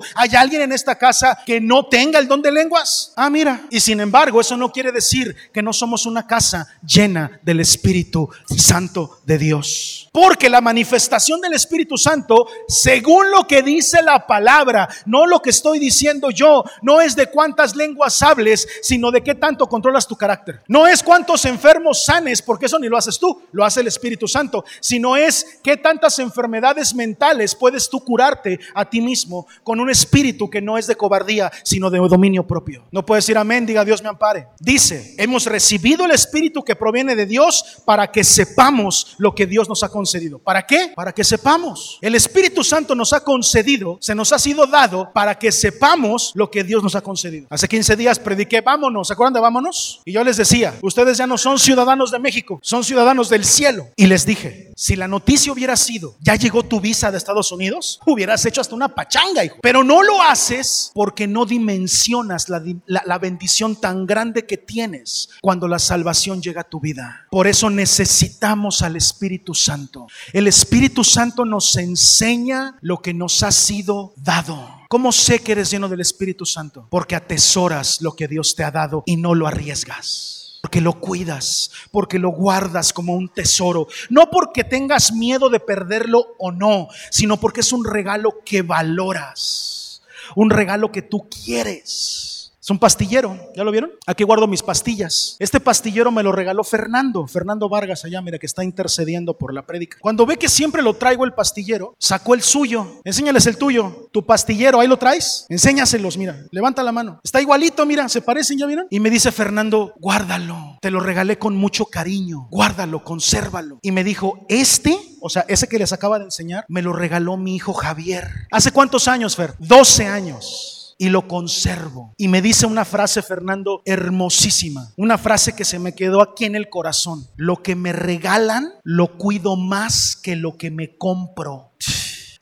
¿hay alguien en esta casa que no tenga el don de lenguas? Ah, mira. Y sin embargo, eso no quiere decir que no somos una casa llena del Espíritu Santo de Dios. Porque la manifestación del Espíritu Santo, según lo que dice la palabra, no lo que estoy diciendo yo, no es de cuántas lenguas hables, sino de qué tanto controlas tu carácter. No es cuántos enfermos sanes, porque eso ni lo haces tú, lo hace el Espíritu Santo, sino es qué tantas enfermedades mentales puedes tú curarte a ti mismo con un espíritu que no es de cobardía, sino de dominio propio. No puedes decir amén, diga Dios me ampare. Dice, hemos recibido el Espíritu que proviene de Dios para que sepamos lo que Dios nos ha concedido. ¿Para qué? Para que sepamos. El Espíritu Santo nos ha concedido, se nos ha sido dado para que sepamos lo que Dios nos ha concedido. Hace 15 días prediqué, vámonos, ¿se acuerdan de vámonos? Y yo les decía, ustedes ya no son ciudadanos de México, son ciudadanos del cielo. Y les dije, si la noticia hubiera sido, ya llegó tu visa de Estados Unidos, hubieras hecho hasta una pachanga, hijo. Pero no lo haces porque no dimensionas la, la, la bendición tan grande que tienes cuando la salvación llega a tu vida. Por eso necesitamos al Espíritu Santo. El Espíritu Santo nos enseña lo que nos ha sido dado. ¿Cómo sé que eres lleno del Espíritu Santo? Porque atesoras lo que Dios te ha dado y no lo arriesgas porque lo cuidas, porque lo guardas como un tesoro, no porque tengas miedo de perderlo o no, sino porque es un regalo que valoras, un regalo que tú quieres. Es un pastillero, ¿ya lo vieron? Aquí guardo mis pastillas. Este pastillero me lo regaló Fernando, Fernando Vargas allá, mira que está intercediendo por la prédica. Cuando ve que siempre lo traigo el pastillero, sacó el suyo. Enséñales el tuyo, tu pastillero, ahí lo traes. Enséñaselos, mira, levanta la mano. Está igualito, mira, se parecen, ¿ya vieron? Y me dice Fernando, guárdalo. Te lo regalé con mucho cariño. Guárdalo, consérvalo. Y me dijo, este o sea, ese que les acaba de enseñar, me lo regaló mi hijo Javier. ¿Hace cuántos años, Fer? 12 años y lo conservo. Y me dice una frase, Fernando, hermosísima. Una frase que se me quedó aquí en el corazón. Lo que me regalan, lo cuido más que lo que me compro.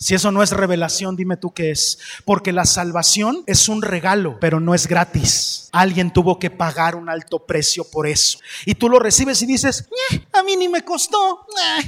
Si eso no es revelación, dime tú qué es. Porque la salvación es un regalo, pero no es gratis. Alguien tuvo que pagar un alto precio por eso. Y tú lo recibes y dices, a mí ni me costó.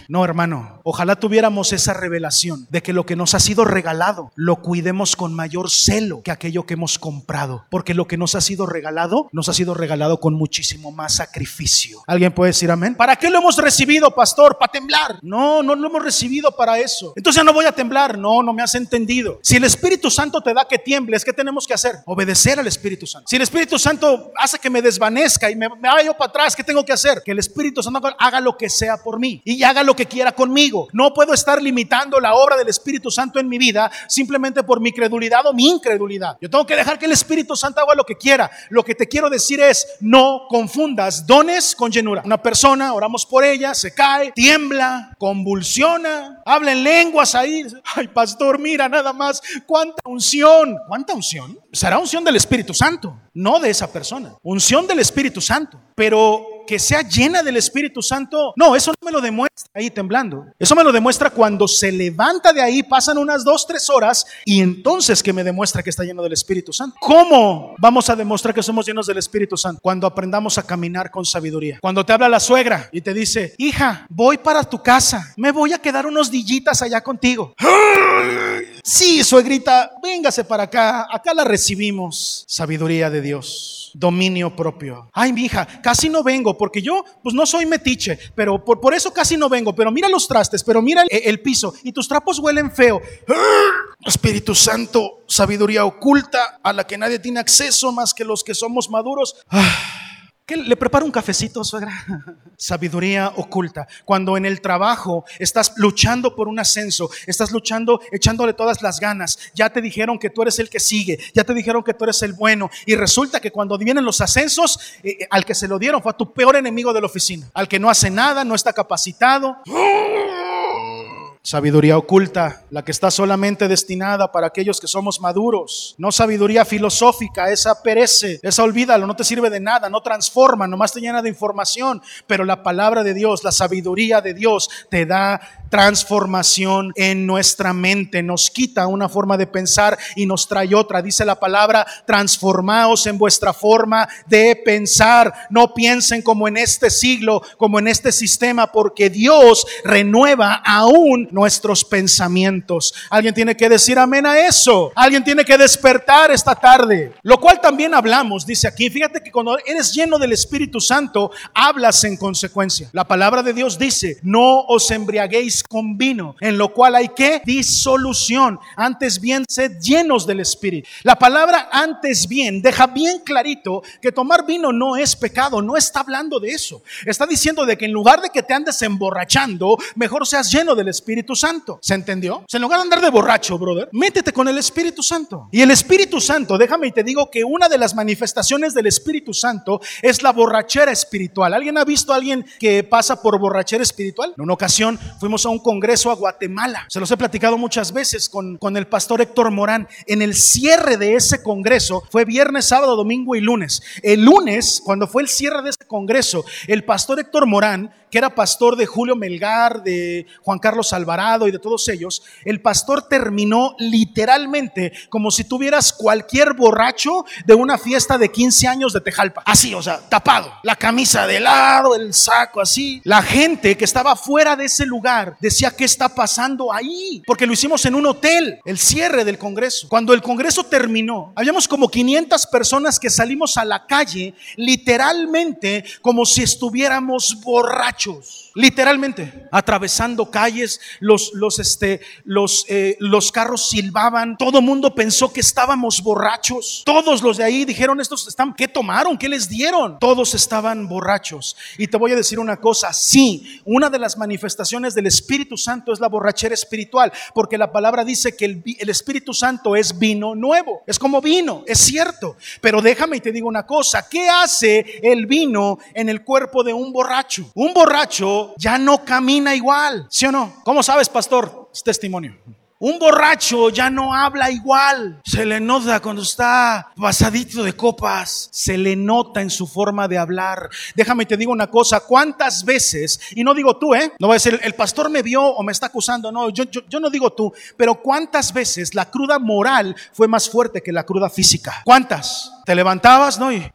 No, hermano, Ojalá tuviéramos esa revelación de que lo que nos ha sido regalado lo cuidemos con mayor celo que aquello que hemos comprado. Porque lo que nos ha sido regalado, nos ha sido regalado con muchísimo más sacrificio. ¿Alguien puede decir amén? ¿Para qué lo hemos recibido, pastor? ¿Para temblar? No, no lo hemos recibido para eso. Entonces no voy a temblar. No, no me has entendido. Si el Espíritu Santo te da que tiembles, ¿qué tenemos que hacer? Obedecer al Espíritu Santo. Si el Espíritu Santo hace que me desvanezca y me, me vaya yo para atrás, ¿qué tengo que hacer? Que el Espíritu Santo haga lo que sea por mí y haga lo que quiera conmigo. No puedo estar limitando la obra del Espíritu Santo en mi vida simplemente por mi credulidad o mi incredulidad. Yo tengo que dejar que el Espíritu Santo haga lo que quiera. Lo que te quiero decir es, no confundas dones con llenura. Una persona, oramos por ella, se cae, tiembla, convulsiona, habla en lenguas ahí. Ay, pastor, mira nada más cuánta unción. ¿Cuánta unción? Será unción del Espíritu Santo, no de esa persona. Unción del Espíritu Santo. Pero que sea llena del Espíritu Santo, no, eso no me lo demuestra ahí temblando. Eso me lo demuestra cuando se levanta de ahí, pasan unas dos, tres horas y entonces que me demuestra que está lleno del Espíritu Santo. ¿Cómo vamos a demostrar que somos llenos del Espíritu Santo? Cuando aprendamos a caminar con sabiduría. Cuando te habla la suegra y te dice, hija, voy para tu casa, me voy a quedar unos dillitas allá contigo. Sí, suegrita, véngase para acá, acá la recibimos. Sabiduría de Dios, dominio propio. Ay, mi hija, casi no vengo porque yo, pues no soy metiche, pero por, por eso casi no vengo. Pero mira los trastes, pero mira el, el piso y tus trapos huelen feo. Espíritu Santo, sabiduría oculta a la que nadie tiene acceso más que los que somos maduros. Ah. ¿Qué? ¿Le preparo un cafecito, suegra? Sabiduría oculta. Cuando en el trabajo estás luchando por un ascenso, estás luchando echándole todas las ganas, ya te dijeron que tú eres el que sigue, ya te dijeron que tú eres el bueno, y resulta que cuando vienen los ascensos, eh, al que se lo dieron fue a tu peor enemigo de la oficina, al que no hace nada, no está capacitado. Sabiduría oculta, la que está solamente destinada para aquellos que somos maduros. No sabiduría filosófica, esa perece, esa olvídalo, no te sirve de nada, no transforma, nomás te llena de información. Pero la palabra de Dios, la sabiduría de Dios te da transformación en nuestra mente, nos quita una forma de pensar y nos trae otra. Dice la palabra, transformaos en vuestra forma de pensar. No piensen como en este siglo, como en este sistema, porque Dios renueva aún nuestros pensamientos. Alguien tiene que decir amén a eso. Alguien tiene que despertar esta tarde. Lo cual también hablamos, dice aquí. Fíjate que cuando eres lleno del Espíritu Santo, hablas en consecuencia. La palabra de Dios dice, no os embriaguéis con vino, en lo cual hay que disolución. Antes bien, sed llenos del Espíritu. La palabra antes bien deja bien clarito que tomar vino no es pecado, no está hablando de eso. Está diciendo de que en lugar de que te andes emborrachando, mejor seas lleno del Espíritu Santo. ¿Se entendió? en lugar de andar de borracho, brother, métete con el Espíritu Santo. Y el Espíritu Santo, déjame y te digo que una de las manifestaciones del Espíritu Santo es la borrachera espiritual. ¿Alguien ha visto a alguien que pasa por borrachera espiritual? En una ocasión fuimos a un congreso a Guatemala. Se los he platicado muchas veces con, con el pastor Héctor Morán. En el cierre de ese congreso fue viernes, sábado, domingo y lunes. El lunes, cuando fue el cierre de ese congreso, el pastor Héctor Morán que era pastor de Julio Melgar, de Juan Carlos Alvarado y de todos ellos, el pastor terminó literalmente como si tuvieras cualquier borracho de una fiesta de 15 años de Tejalpa. Así, o sea, tapado. La camisa de lado, el saco así. La gente que estaba fuera de ese lugar decía, ¿qué está pasando ahí? Porque lo hicimos en un hotel, el cierre del Congreso. Cuando el Congreso terminó, habíamos como 500 personas que salimos a la calle literalmente como si estuviéramos borrachos chose literalmente, atravesando calles, los, los, este, los, eh, los carros silbaban, todo mundo pensó que estábamos borrachos, todos los de ahí dijeron, estos están, ¿qué tomaron? ¿Qué les dieron? Todos estaban borrachos. Y te voy a decir una cosa, sí, una de las manifestaciones del Espíritu Santo es la borrachera espiritual, porque la palabra dice que el, el Espíritu Santo es vino nuevo, es como vino, es cierto, pero déjame y te digo una cosa, ¿qué hace el vino en el cuerpo de un borracho? Un borracho ya no camina igual, ¿sí o no? ¿Cómo sabes, pastor? Es testimonio. Un borracho ya no habla igual. Se le nota cuando está pasadito de copas. Se le nota en su forma de hablar. Déjame te digo una cosa. ¿Cuántas veces, y no digo tú, eh? No voy a decir, el pastor me vio o me está acusando. No, yo, yo, yo no digo tú. Pero ¿cuántas veces la cruda moral fue más fuerte que la cruda física? ¿Cuántas? Te levantabas, ¿no? Y,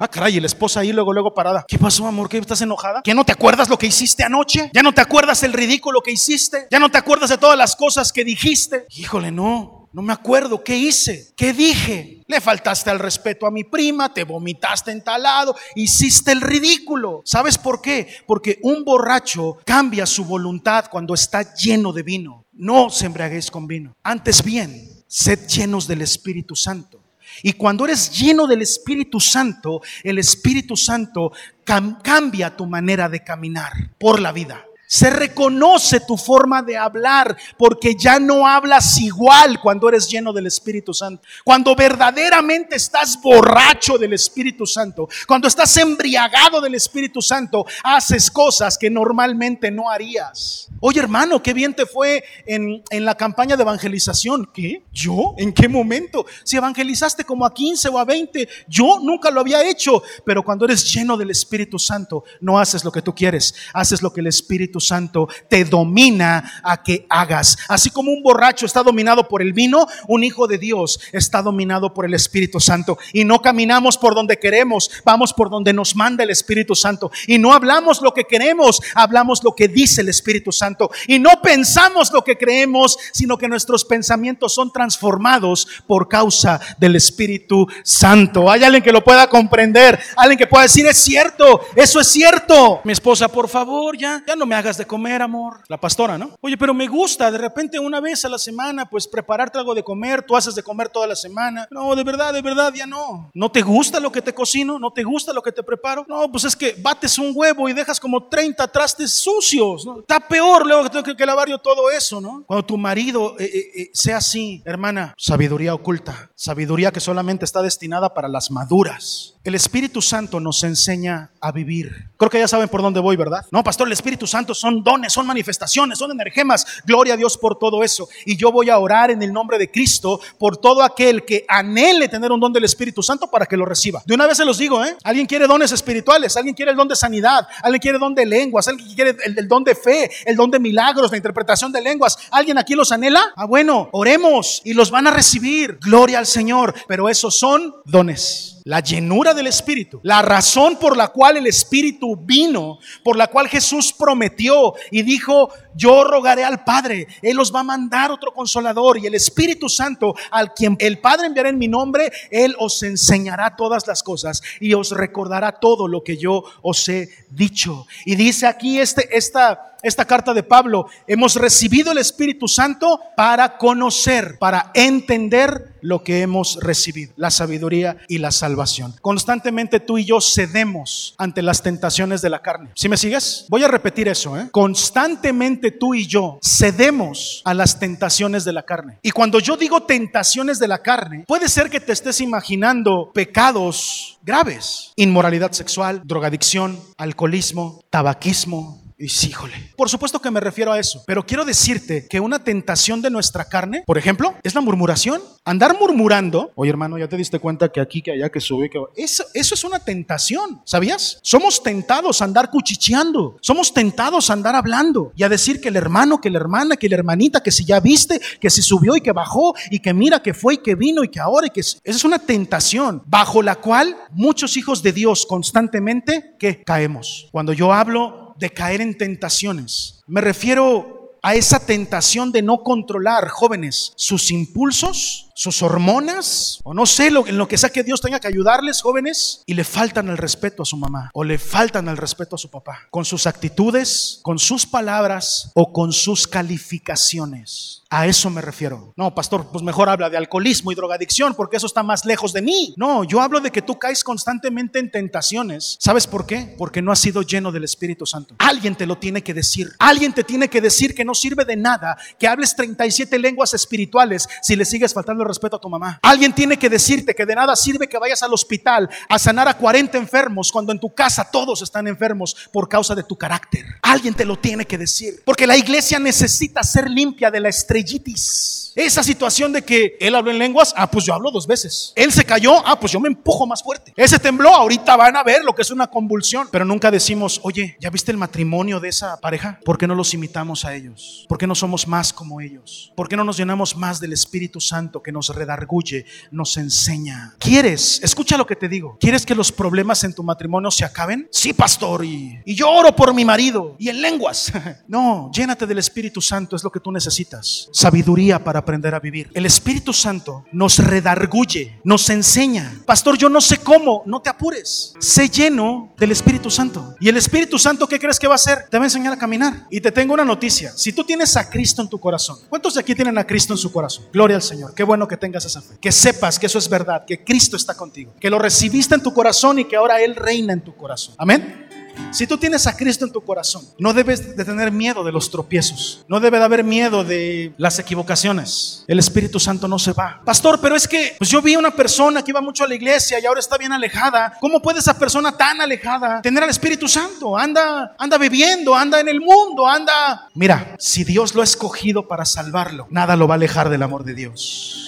Ah, caray, y la esposa ahí luego, luego parada. ¿Qué pasó, amor? ¿Qué estás enojada? ¿Que no te acuerdas lo que hiciste anoche? ¿Ya no te acuerdas el ridículo que hiciste? ¿Ya no te acuerdas de todas las cosas que dijiste? Híjole, no. No me acuerdo qué hice, qué dije. Le faltaste al respeto a mi prima, te vomitaste en tal lado, hiciste el ridículo. ¿Sabes por qué? Porque un borracho cambia su voluntad cuando está lleno de vino. No se embriaguéis con vino. Antes bien, sed llenos del Espíritu Santo. Y cuando eres lleno del Espíritu Santo, el Espíritu Santo cambia tu manera de caminar por la vida. Se reconoce tu forma de hablar porque ya no hablas igual cuando eres lleno del Espíritu Santo. Cuando verdaderamente estás borracho del Espíritu Santo, cuando estás embriagado del Espíritu Santo, haces cosas que normalmente no harías. Oye hermano, qué bien te fue en, en la campaña de evangelización. ¿Qué? ¿Yo? ¿En qué momento? Si evangelizaste como a 15 o a 20, yo nunca lo había hecho. Pero cuando eres lleno del Espíritu Santo, no haces lo que tú quieres, haces lo que el Espíritu Santo te domina a que hagas. Así como un borracho está dominado por el vino, un hijo de Dios está dominado por el Espíritu Santo. Y no caminamos por donde queremos, vamos por donde nos manda el Espíritu Santo. Y no hablamos lo que queremos, hablamos lo que dice el Espíritu Santo. Y no pensamos lo que creemos, sino que nuestros pensamientos son transformados por causa del Espíritu Santo. Hay alguien que lo pueda comprender, alguien que pueda decir, es cierto, eso es cierto. Mi esposa, por favor, ya, ya no me haga de comer, amor. La pastora, ¿no? Oye, pero me gusta de repente una vez a la semana, pues prepararte algo de comer, tú haces de comer toda la semana. No, de verdad, de verdad, ya no. ¿No te gusta lo que te cocino? ¿No te gusta lo que te preparo? No, pues es que bates un huevo y dejas como 30 trastes sucios. ¿no? Está peor luego que tengo que lavar yo todo eso, ¿no? Cuando tu marido eh, eh, eh, sea así, hermana, sabiduría oculta, sabiduría que solamente está destinada para las maduras. El Espíritu Santo nos enseña a vivir. Creo que ya saben por dónde voy, ¿verdad? No, pastor, el Espíritu Santo son dones, son manifestaciones, son energemas. Gloria a Dios por todo eso. Y yo voy a orar en el nombre de Cristo por todo aquel que anhele tener un don del Espíritu Santo para que lo reciba. De una vez se los digo, ¿eh? Alguien quiere dones espirituales, alguien quiere el don de sanidad, alguien quiere el don de lenguas, alguien quiere el, el don de fe, el don de milagros, la interpretación de lenguas. ¿Alguien aquí los anhela? Ah, bueno, oremos y los van a recibir. Gloria al Señor. Pero esos son dones la llenura del Espíritu, la razón por la cual el Espíritu vino, por la cual Jesús prometió y dijo, yo rogaré al Padre, Él os va a mandar otro consolador y el Espíritu Santo, al quien el Padre enviará en mi nombre, Él os enseñará todas las cosas y os recordará todo lo que yo os he dicho. Y dice aquí este, esta, esta carta de Pablo, hemos recibido el Espíritu Santo para conocer, para entender lo que hemos recibido, la sabiduría y la salvación. Constantemente tú y yo cedemos ante las tentaciones de la carne. ¿Sí me sigues? Voy a repetir eso. ¿eh? Constantemente tú y yo cedemos a las tentaciones de la carne. Y cuando yo digo tentaciones de la carne, puede ser que te estés imaginando pecados graves, inmoralidad sexual, drogadicción, alcoholismo, tabaquismo, y sí, híjole. Por supuesto que me refiero a eso, pero quiero decirte que una tentación de nuestra carne, por ejemplo, es la murmuración. Andar murmurando, oye hermano, ya te diste cuenta que aquí, que allá, que sube, que eso, eso es una tentación, ¿sabías? Somos tentados a andar cuchicheando, somos tentados a andar hablando y a decir que el hermano, que la hermana, que la hermanita, que si ya viste, que si subió y que bajó y que mira que fue y que vino y que ahora y que esa es una tentación bajo la cual muchos hijos de Dios constantemente que caemos. Cuando yo hablo de caer en tentaciones. Me refiero a esa tentación de no controlar, jóvenes, sus impulsos, sus hormonas, o no sé, lo, en lo que sea que Dios tenga que ayudarles, jóvenes, y le faltan el respeto a su mamá, o le faltan el respeto a su papá, con sus actitudes, con sus palabras o con sus calificaciones. A eso me refiero. No, pastor, pues mejor habla de alcoholismo y drogadicción porque eso está más lejos de mí. No, yo hablo de que tú caes constantemente en tentaciones. ¿Sabes por qué? Porque no has sido lleno del Espíritu Santo. Alguien te lo tiene que decir. Alguien te tiene que decir que no sirve de nada que hables 37 lenguas espirituales si le sigues faltando respeto a tu mamá. Alguien tiene que decirte que de nada sirve que vayas al hospital a sanar a 40 enfermos cuando en tu casa todos están enfermos por causa de tu carácter. Alguien te lo tiene que decir. Porque la iglesia necesita ser limpia de la estrellitis. Esa situación de que él habló en lenguas, ah, pues yo hablo dos veces. Él se cayó, ah, pues yo me empujo más fuerte. Ese tembló, ahorita van a ver lo que es una convulsión. Pero nunca decimos, oye, ¿ya viste el matrimonio de esa pareja? ¿Por qué no los imitamos a ellos? ¿Por qué no somos más como ellos? ¿Por qué no nos llenamos más del Espíritu Santo que nos redarguye, nos enseña? ¿Quieres? Escucha lo que te digo. ¿Quieres que los problemas en tu matrimonio se acaben? Sí, pastor. Y, y yo oro por mi marido y en lenguas. no, llénate del Espíritu Santo, es lo que tú necesitas. Sabiduría para aprender a vivir. El Espíritu Santo nos redarguye, nos enseña. Pastor, yo no sé cómo, no te apures. Sé lleno del Espíritu Santo. Y el Espíritu Santo, ¿qué crees que va a hacer? Te va a enseñar a caminar. Y te tengo una noticia. Si tú tienes a Cristo en tu corazón, ¿cuántos de aquí tienen a Cristo en su corazón? Gloria al Señor. Qué bueno que tengas esa fe. Que sepas que eso es verdad, que Cristo está contigo. Que lo recibiste en tu corazón y que ahora Él reina en tu corazón. Amén. Si tú tienes a Cristo en tu corazón, no debes de tener miedo de los tropiezos. No debe de haber miedo de las equivocaciones. El Espíritu Santo no se va. Pastor, pero es que pues yo vi una persona que iba mucho a la iglesia y ahora está bien alejada. ¿Cómo puede esa persona tan alejada tener al Espíritu Santo? Anda, anda bebiendo, anda en el mundo, anda. Mira, si Dios lo ha escogido para salvarlo, nada lo va a alejar del amor de Dios.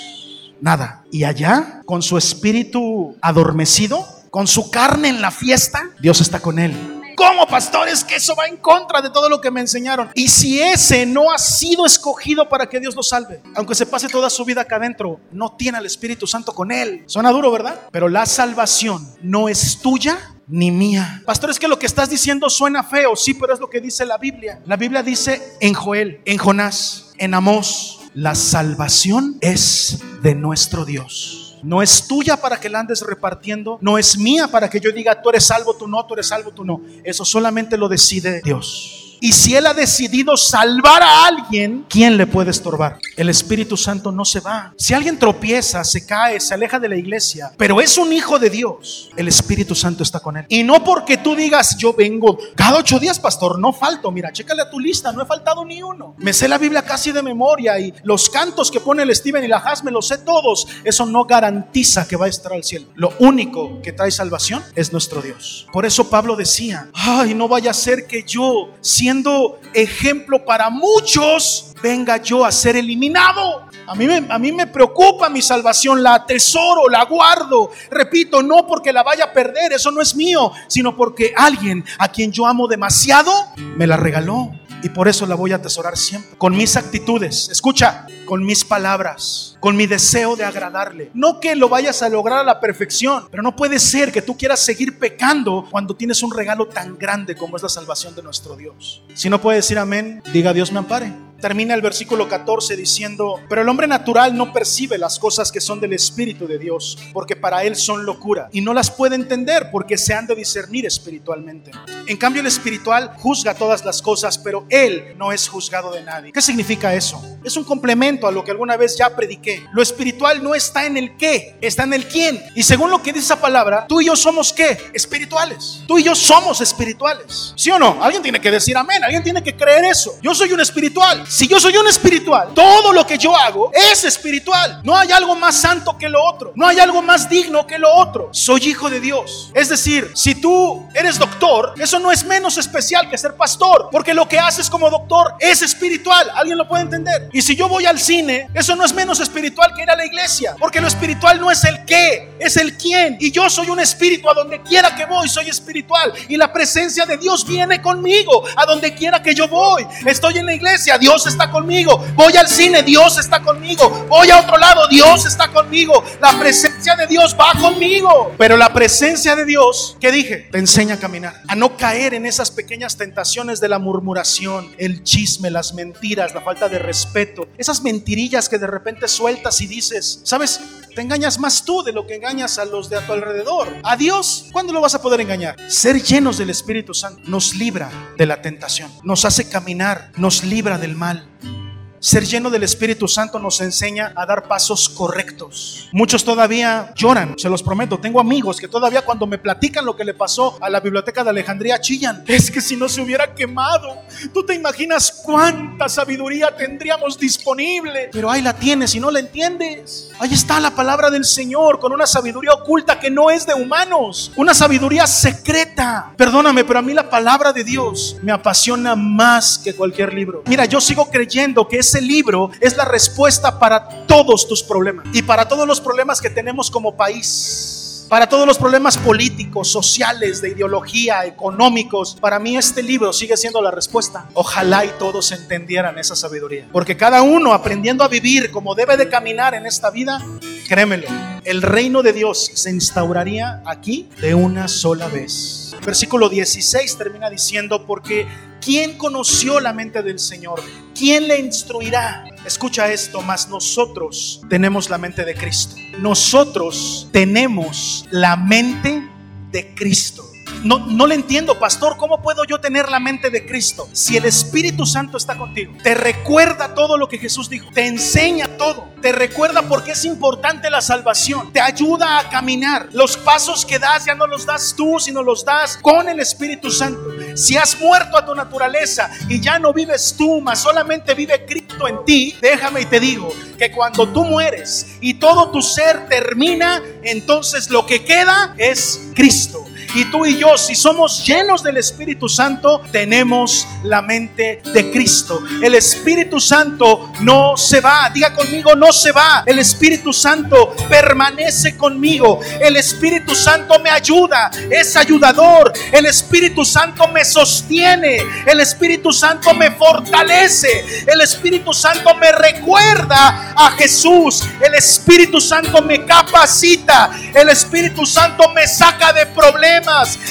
Nada. Y allá, con su espíritu adormecido, con su carne en la fiesta, Dios está con él. ¿Cómo, pastores? Que eso va en contra de todo lo que me enseñaron. Y si ese no ha sido escogido para que Dios lo salve, aunque se pase toda su vida acá adentro, no tiene al Espíritu Santo con él. Suena duro, ¿verdad? Pero la salvación no es tuya ni mía. Pastor, es que lo que estás diciendo suena feo, sí, pero es lo que dice la Biblia. La Biblia dice en Joel, en Jonás, en Amós, la salvación es de nuestro Dios. No es tuya para que la andes repartiendo. No es mía para que yo diga, tú eres salvo, tú no, tú eres salvo, tú no. Eso solamente lo decide Dios. Y si Él ha decidido salvar a alguien, ¿quién le puede estorbar? El Espíritu Santo no se va. Si alguien tropieza, se cae, se aleja de la iglesia, pero es un hijo de Dios, el Espíritu Santo está con él. Y no porque tú digas, yo vengo cada ocho días, pastor, no falto. Mira, chécale a tu lista, no he faltado ni uno. Me sé la Biblia casi de memoria y los cantos que pone el Steven y la Has me los sé todos. Eso no garantiza que va a estar al cielo. Lo único que trae salvación es nuestro Dios. Por eso Pablo decía, ay, no vaya a ser que yo, siendo ejemplo para muchos, venga yo a ser eliminado. A mí, me, a mí me preocupa mi salvación, la atesoro, la guardo. Repito, no porque la vaya a perder, eso no es mío, sino porque alguien a quien yo amo demasiado me la regaló. Y por eso la voy a atesorar siempre. Con mis actitudes, escucha, con mis palabras, con mi deseo de agradarle. No que lo vayas a lograr a la perfección, pero no puede ser que tú quieras seguir pecando cuando tienes un regalo tan grande como es la salvación de nuestro Dios. Si no puede decir amén, diga Dios me ampare. Termina el versículo 14 diciendo, pero el hombre natural no percibe las cosas que son del Espíritu de Dios, porque para él son locura, y no las puede entender porque se han de discernir espiritualmente. En cambio el espiritual juzga todas las cosas, pero él no es juzgado de nadie. ¿Qué significa eso? Es un complemento a lo que alguna vez ya prediqué. Lo espiritual no está en el qué, está en el quién. Y según lo que dice esa palabra, tú y yo somos qué? Espirituales. Tú y yo somos espirituales. ¿Sí o no? Alguien tiene que decir amén, alguien tiene que creer eso. Yo soy un espiritual. Si yo soy un espiritual, todo lo que yo hago es espiritual. No hay algo más santo que lo otro. No hay algo más digno que lo otro. Soy hijo de Dios. Es decir, si tú eres doctor, eso no es menos especial que ser pastor, porque lo que haces como doctor es espiritual. ¿Alguien lo puede entender? Y si yo voy al cine, eso no es menos espiritual que ir a la iglesia, porque lo espiritual no es el qué, es el quién. Y yo soy un espíritu, a donde quiera que voy, soy espiritual. Y la presencia de Dios viene conmigo, a donde quiera que yo voy. Estoy en la iglesia, Dios está conmigo. Voy al cine, Dios está conmigo. Voy a otro lado, Dios está conmigo. La presencia de Dios va conmigo. Pero la presencia de Dios, ¿qué dije? Te enseña a caminar, a no caer en esas pequeñas tentaciones de la murmuración, el chisme, las mentiras, la falta de respeto, esas mentirillas que de repente sueltas y dices, ¿sabes? Te engañas más tú de lo que engañas a los de a tu alrededor. A Dios, ¿cuándo lo vas a poder engañar? Ser llenos del Espíritu Santo nos libra de la tentación, nos hace caminar, nos libra del mal. mal Ser lleno del Espíritu Santo nos enseña a dar pasos correctos. Muchos todavía lloran, se los prometo. Tengo amigos que todavía cuando me platican lo que le pasó a la biblioteca de Alejandría chillan. Es que si no se hubiera quemado, tú te imaginas cuánta sabiduría tendríamos disponible. Pero ahí la tienes y no la entiendes. Ahí está la palabra del Señor con una sabiduría oculta que no es de humanos. Una sabiduría secreta. Perdóname, pero a mí la palabra de Dios me apasiona más que cualquier libro. Mira, yo sigo creyendo que es ese libro es la respuesta para todos tus problemas y para todos los problemas que tenemos como país para todos los problemas políticos, sociales, de ideología, económicos. Para mí este libro sigue siendo la respuesta. Ojalá y todos entendieran esa sabiduría. Porque cada uno aprendiendo a vivir como debe de caminar en esta vida, créemelo, el reino de Dios se instauraría aquí de una sola vez. Versículo 16 termina diciendo, porque ¿quién conoció la mente del Señor? ¿Quién le instruirá? Escucha esto, más nosotros tenemos la mente de Cristo. Nosotros tenemos la mente de Cristo. No, no le entiendo, pastor, ¿cómo puedo yo tener la mente de Cristo? Si el Espíritu Santo está contigo, te recuerda todo lo que Jesús dijo, te enseña todo, te recuerda por qué es importante la salvación, te ayuda a caminar. Los pasos que das ya no los das tú, sino los das con el Espíritu Santo. Si has muerto a tu naturaleza y ya no vives tú, mas solamente vive Cristo en ti, déjame y te digo que cuando tú mueres y todo tu ser termina, entonces lo que queda es Cristo. Y tú y yo, si somos llenos del Espíritu Santo, tenemos la mente de Cristo. El Espíritu Santo no se va. Diga conmigo, no se va. El Espíritu Santo permanece conmigo. El Espíritu Santo me ayuda. Es ayudador. El Espíritu Santo me sostiene. El Espíritu Santo me fortalece. El Espíritu Santo me recuerda a Jesús. El Espíritu Santo me capacita. El Espíritu Santo me saca de problemas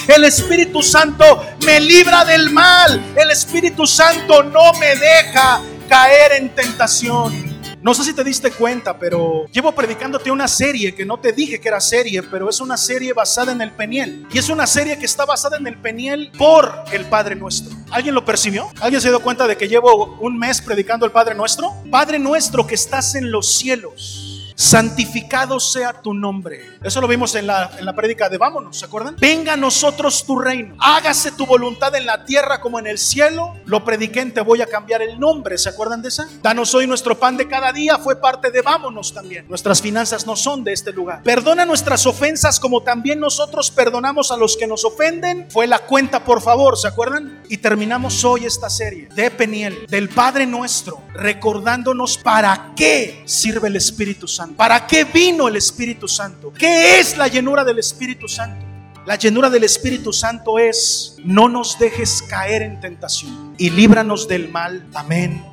el Espíritu Santo me libra del mal. El Espíritu Santo no me deja caer en tentación. No sé si te diste cuenta, pero llevo predicándote una serie que no te dije que era serie, pero es una serie basada en el Peniel. Y es una serie que está basada en el Peniel por el Padre Nuestro. ¿Alguien lo percibió? ¿Alguien se dio cuenta de que llevo un mes predicando el Padre Nuestro? Padre Nuestro que estás en los cielos santificado sea tu nombre. Eso lo vimos en la, en la de vámonos, ¿se acuerdan? Venga a nosotros tu reino, hágase tu voluntad en la tierra como en el cielo. Lo prediqué en Te voy a cambiar el nombre, ¿se acuerdan de esa? Danos hoy nuestro pan de cada día, fue parte de vámonos también. Nuestras finanzas no son de este lugar. Perdona nuestras ofensas como también nosotros perdonamos a los que nos ofenden. Fue la cuenta, por favor, ¿se acuerdan? Y terminamos hoy esta serie de Peniel, del Padre nuestro, recordándonos para qué sirve el Espíritu ¿Para qué vino el Espíritu Santo? ¿Qué es la llenura del Espíritu Santo? La llenura del Espíritu Santo es, no nos dejes caer en tentación y líbranos del mal. Amén,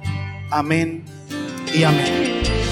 amén y amén.